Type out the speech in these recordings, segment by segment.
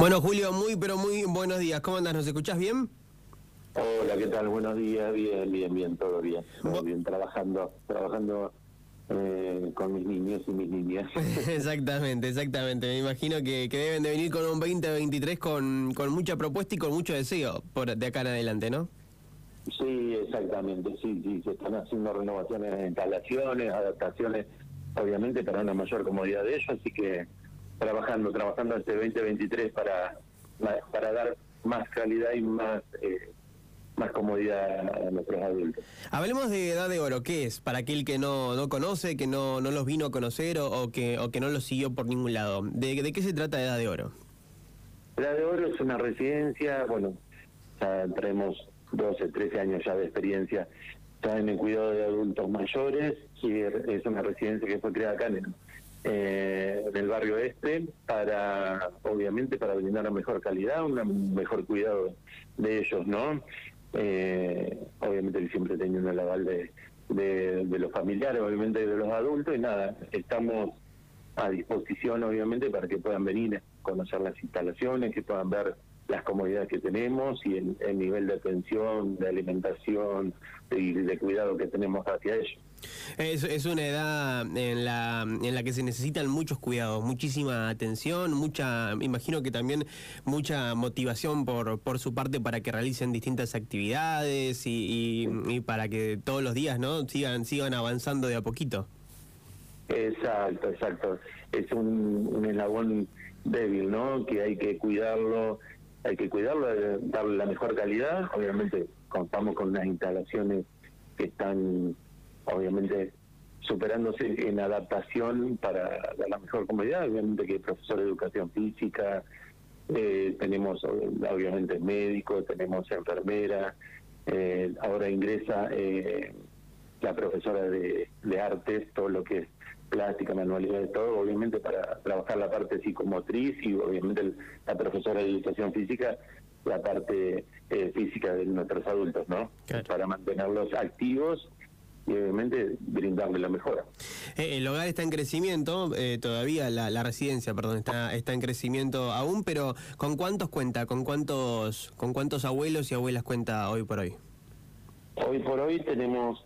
Bueno, Julio, muy, pero muy buenos días. ¿Cómo andas? ¿Nos escuchás bien? Hola, ¿qué tal? Buenos días. Bien, bien, bien, todo bien. Todo bien, trabajando, trabajando eh, con mis niños y mis niñas. exactamente, exactamente. Me imagino que, que, deben de venir con un 2023 con, con mucha propuesta y con mucho deseo por de acá en adelante, ¿no? Sí, exactamente, sí, sí, se están haciendo renovaciones instalaciones, adaptaciones, obviamente para una mayor comodidad de ellos, así que trabajando, trabajando este 2023 para, para dar más calidad y más eh, más comodidad a nuestros adultos. Hablemos de Edad de Oro, ¿qué es? Para aquel que no, no conoce, que no, no los vino a conocer o, que, o que no los siguió por ningún lado. ¿De, ¿De qué se trata Edad de Oro? Edad de Oro es una residencia, bueno, ya traemos 12, 13 años ya de experiencia está en el cuidado de adultos mayores y es una residencia que fue creada acá en el, eh, en el barrio este para, obviamente, para brindar una mejor calidad, un mejor cuidado de ellos, ¿no? Eh, obviamente siempre teniendo el aval de, de, los familiares, obviamente de los adultos, y nada, estamos a disposición, obviamente, para que puedan venir, conocer las instalaciones, que puedan ver las comodidades que tenemos y el, nivel de atención, de alimentación y de, cuidado que tenemos hacia ellos. Es, es, una edad en la, en la que se necesitan muchos cuidados, muchísima atención, mucha, imagino que también mucha motivación por, por su parte para que realicen distintas actividades y, y, para que todos los días no sigan, sigan avanzando de a poquito. Exacto, exacto. Es un, un eslabón débil, ¿no? Que hay que cuidarlo hay que cuidarlo, darle la mejor calidad. Obviamente contamos con unas instalaciones que están, obviamente, superándose en adaptación para la mejor comodidad. Obviamente que profesor de educación física, eh, tenemos obviamente médicos, tenemos enfermera, eh, ahora ingresa eh, la profesora de, de artes, todo lo que es plástica, de todo, obviamente para trabajar la parte psicomotriz y obviamente la profesora de educación física, la parte eh, física de nuestros adultos, ¿no? Para mantenerlos activos y obviamente brindarle la mejora. Eh, el hogar está en crecimiento, eh, todavía la, la, residencia, perdón, está está en crecimiento aún, pero ¿con cuántos cuenta? ¿Con cuántos con cuántos abuelos y abuelas cuenta hoy por hoy? Hoy por hoy tenemos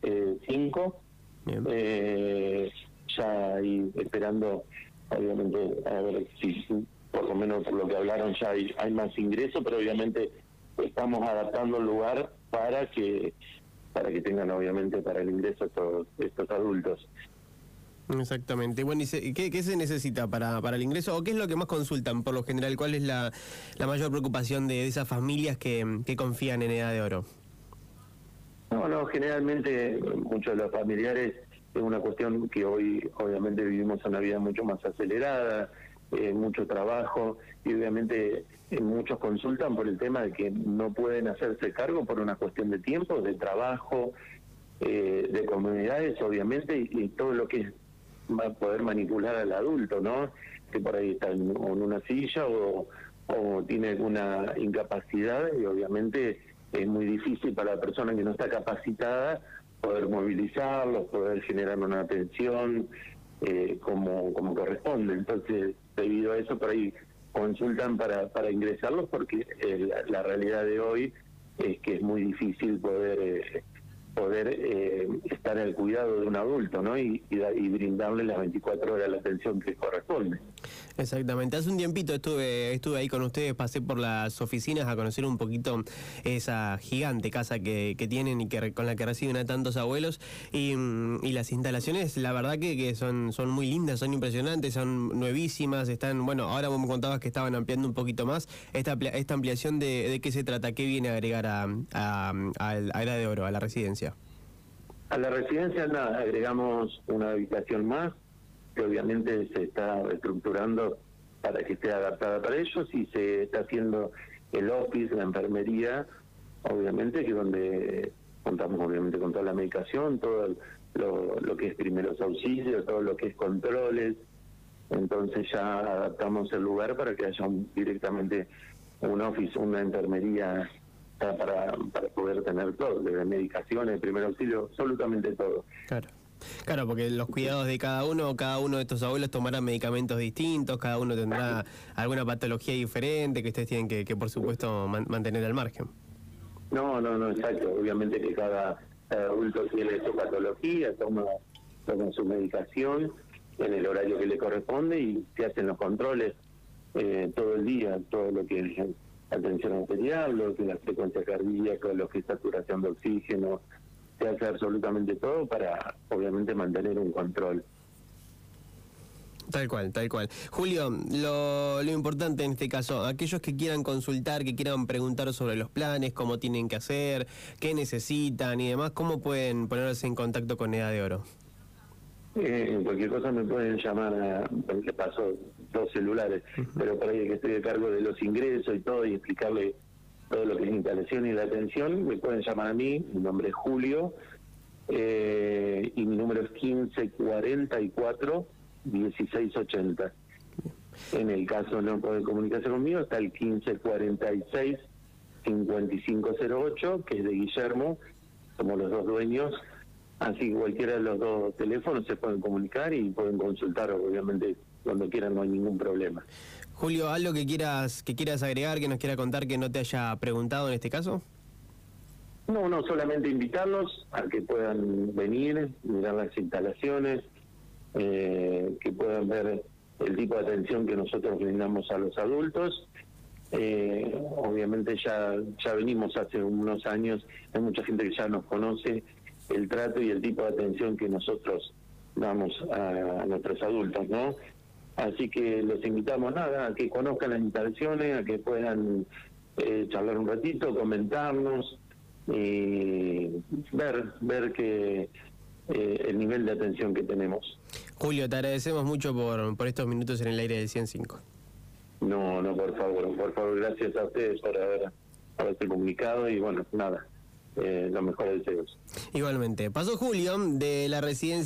cinco. Eh, ya ahí esperando, obviamente, a ver si por lo menos por lo que hablaron ya hay, hay más ingresos, pero obviamente estamos adaptando el lugar para que para que tengan obviamente para el ingreso estos, estos adultos. Exactamente. Bueno, ¿y qué, qué, se necesita para, para el ingreso? ¿O qué es lo que más consultan por lo general? ¿Cuál es la, la mayor preocupación de esas familias que, que confían en Edad de Oro? No, no, generalmente muchos de los familiares es una cuestión que hoy obviamente vivimos una vida mucho más acelerada, eh, mucho trabajo y obviamente eh, muchos consultan por el tema de que no pueden hacerse cargo por una cuestión de tiempo, de trabajo, eh, de comunidades obviamente y, todo lo que va a poder manipular al adulto, ¿no? Que por ahí está en, una silla o, o tiene alguna incapacidad y obviamente es muy difícil para la persona que no está capacitada poder movilizarlos, poder generar una atención eh, como, como corresponde. Entonces, debido a eso, por ahí consultan para, para ingresarlos porque eh, la, realidad de hoy es que es muy difícil poder eh, poder eh, estar al cuidado de un adulto ¿no? y, y, brindarle las 24 horas la atención que corresponde. Exactamente. Hace un tiempito estuve estuve ahí con ustedes, pasé por las oficinas a conocer un poquito esa gigante casa que, tienen y que con la que reciben a tantos abuelos y, y las instalaciones, la verdad que, que, son son muy lindas, son impresionantes, son nuevísimas, están, bueno, ahora vos me contabas que estaban ampliando un poquito más. Esta, esta ampliación de, de qué se trata, qué viene a agregar a, a, a Edad de Oro, a la residencia. A la residencia agregamos una habitación más, que obviamente se está reestructurando para que esté adaptada para ellos y se está haciendo el office, la enfermería, obviamente que donde contamos obviamente con toda la medicación, todo lo, lo que es primeros auxilios, todo lo que es controles, entonces ya adaptamos el lugar para que haya directamente un office, una enfermería para, para poder tener todo, desde medicaciones, primer auxilio, absolutamente todo. Claro. Claro, porque los cuidados de cada uno, cada uno de estos abuelos tomará medicamentos distintos, cada uno tendrá alguna patología diferente que ustedes tienen que, por supuesto, mantener al margen. No, no, no, exacto. Obviamente que cada, adulto tiene su patología, toma, toma su medicación en el horario que le corresponde y se hacen los controles eh, todo el día, todo lo que atención arterial, lo que es la frecuencia cardíaca, lo que saturación de oxígeno, se hace absolutamente todo para obviamente mantener un control. Tal cual, tal cual. Julio, lo, lo, importante en este caso, aquellos que quieran consultar, que quieran preguntar sobre los planes, cómo tienen que hacer, qué necesitan y demás, ¿cómo pueden ponerse en contacto con Edad de Oro? Eh, cualquier cosa me pueden llamar, a, le paso dos celulares, pero para ahí que estoy a cargo de los ingresos y todo y explicarle todo lo que es instalación y la atención, me pueden llamar a mí, mi nombre es Julio, eh, y mi número es 1544 1680. En el caso no puede comunicarse conmigo, está el 1546 5508, que es de Guillermo, somos los dos dueños, así que cualquiera de los dos teléfonos se pueden comunicar y pueden consultar, obviamente, cuando quieran, no hay ningún problema. Julio, ¿algo que quieras, que quieras agregar, que nos quiera contar que no te haya preguntado en este caso? No, no, solamente invitarlos a que puedan venir, mirar las instalaciones, eh, que puedan ver el tipo de atención que nosotros brindamos a los adultos. Eh, obviamente ya, ya venimos hace unos años, hay mucha gente que ya nos conoce el trato y el tipo de atención que nosotros damos a, nuestros adultos, ¿no? Así que los invitamos nada, a que conozcan las instalaciones, a que puedan eh, charlar un ratito, comentarnos y ver, ver que eh, el nivel de atención que tenemos. Julio, te agradecemos mucho por, por estos minutos en el aire de 105. No, no, por favor, por favor, gracias a ustedes por haber, haberse comunicado y bueno, nada, eh, los mejores deseos. Igualmente. Pasó Julio de la residencia.